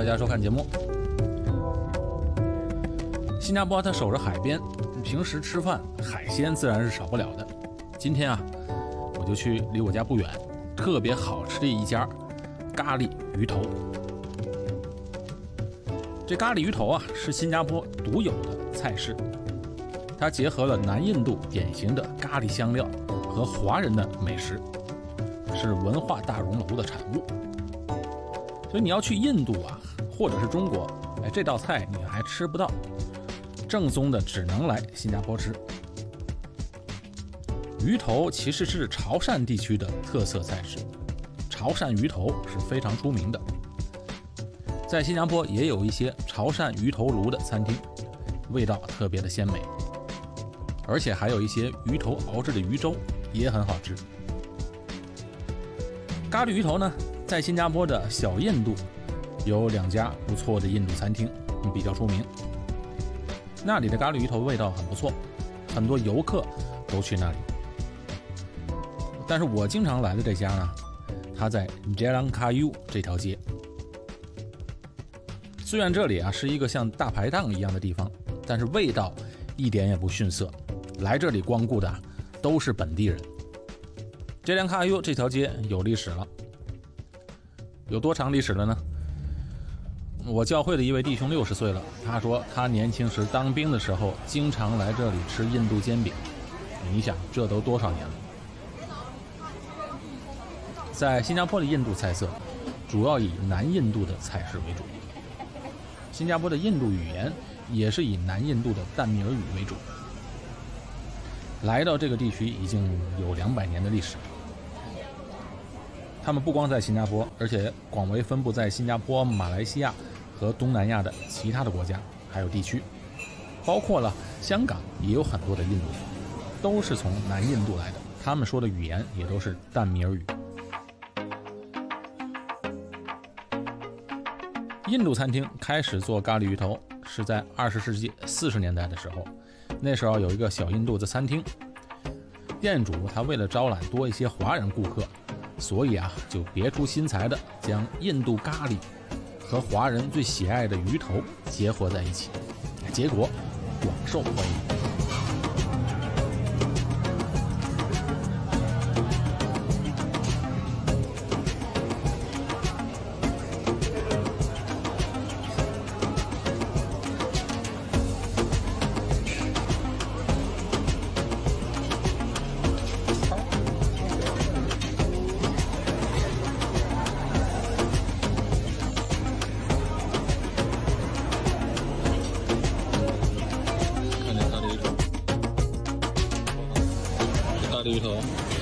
大家收看节目。新加坡它守着海边，平时吃饭海鲜自然是少不了的。今天啊，我就去离我家不远，特别好吃的一家咖喱鱼头。这咖喱鱼头啊，是新加坡独有的菜式，它结合了南印度典型的咖喱香料和华人的美食，是文化大熔炉的产物。所以你要去印度啊，或者是中国，哎，这道菜你还吃不到，正宗的只能来新加坡吃。鱼头其实是潮汕地区的特色菜式，潮汕鱼头是非常出名的。在新加坡也有一些潮汕鱼头炉的餐厅，味道特别的鲜美，而且还有一些鱼头熬制的鱼粥也很好吃。咖喱鱼头呢？在新加坡的小印度，有两家不错的印度餐厅，比较出名。那里的咖喱鱼头味道很不错，很多游客都去那里。但是我经常来的这家呢，它在 Jalan Kayu 这条街。虽然这里啊是一个像大排档一样的地方，但是味道一点也不逊色。来这里光顾的都是本地人。Jalan Kayu 这条街有历史了。有多长历史了呢？我教会的一位弟兄六十岁了，他说他年轻时当兵的时候，经常来这里吃印度煎饼。你想，这都多少年了？在新加坡的印度菜色，主要以南印度的菜式为主。新加坡的印度语言也是以南印度的淡米尔语为主。来到这个地区已经有两百年的历史。他们不光在新加坡，而且广为分布在新加坡、马来西亚和东南亚的其他的国家，还有地区，包括了香港也有很多的印度人，都是从南印度来的。他们说的语言也都是淡米尔语。印度餐厅开始做咖喱鱼头是在二十世纪四十年代的时候，那时候有一个小印度的餐厅，店主他为了招揽多一些华人顾客。所以啊，就别出心裁的将印度咖喱和华人最喜爱的鱼头结合在一起，结果广受欢迎。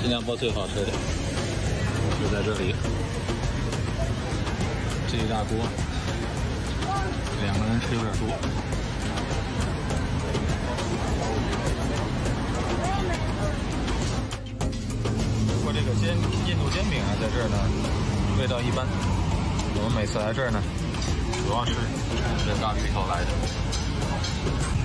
新加坡最好吃的就在这里。这一大锅，两个人吃有点多。不过这个煎印度煎饼啊，在这儿呢，味道一般。我们每次来这儿呢，主要是冲着大鱼头来的。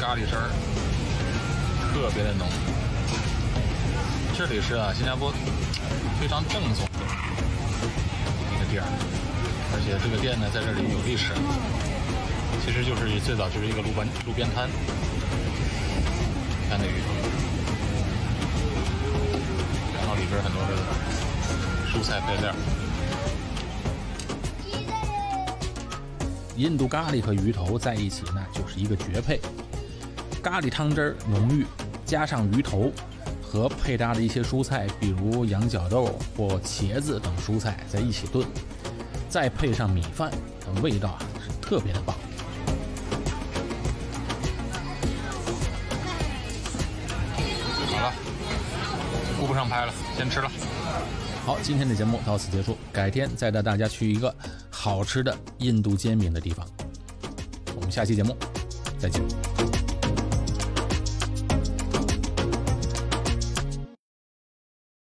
咖喱汁儿特别的浓。这里是啊，新加坡非常正宗的一个店儿，而且这个店呢，在这里有历史，其实就是最早就是一个路边路边摊。看那鱼头，然后里边很多的。蔬菜配料，印度咖喱和鱼头在一起，那就是一个绝配。咖喱汤汁儿浓郁，加上鱼头和配搭的一些蔬菜，比如羊角豆或茄子等蔬菜在一起炖，再配上米饭，味道啊是特别的棒。好了，顾不上拍了，先吃了。好，今天的节目到此结束，改天再带大家去一个好吃的印度煎饼的地方。我们下期节目再见。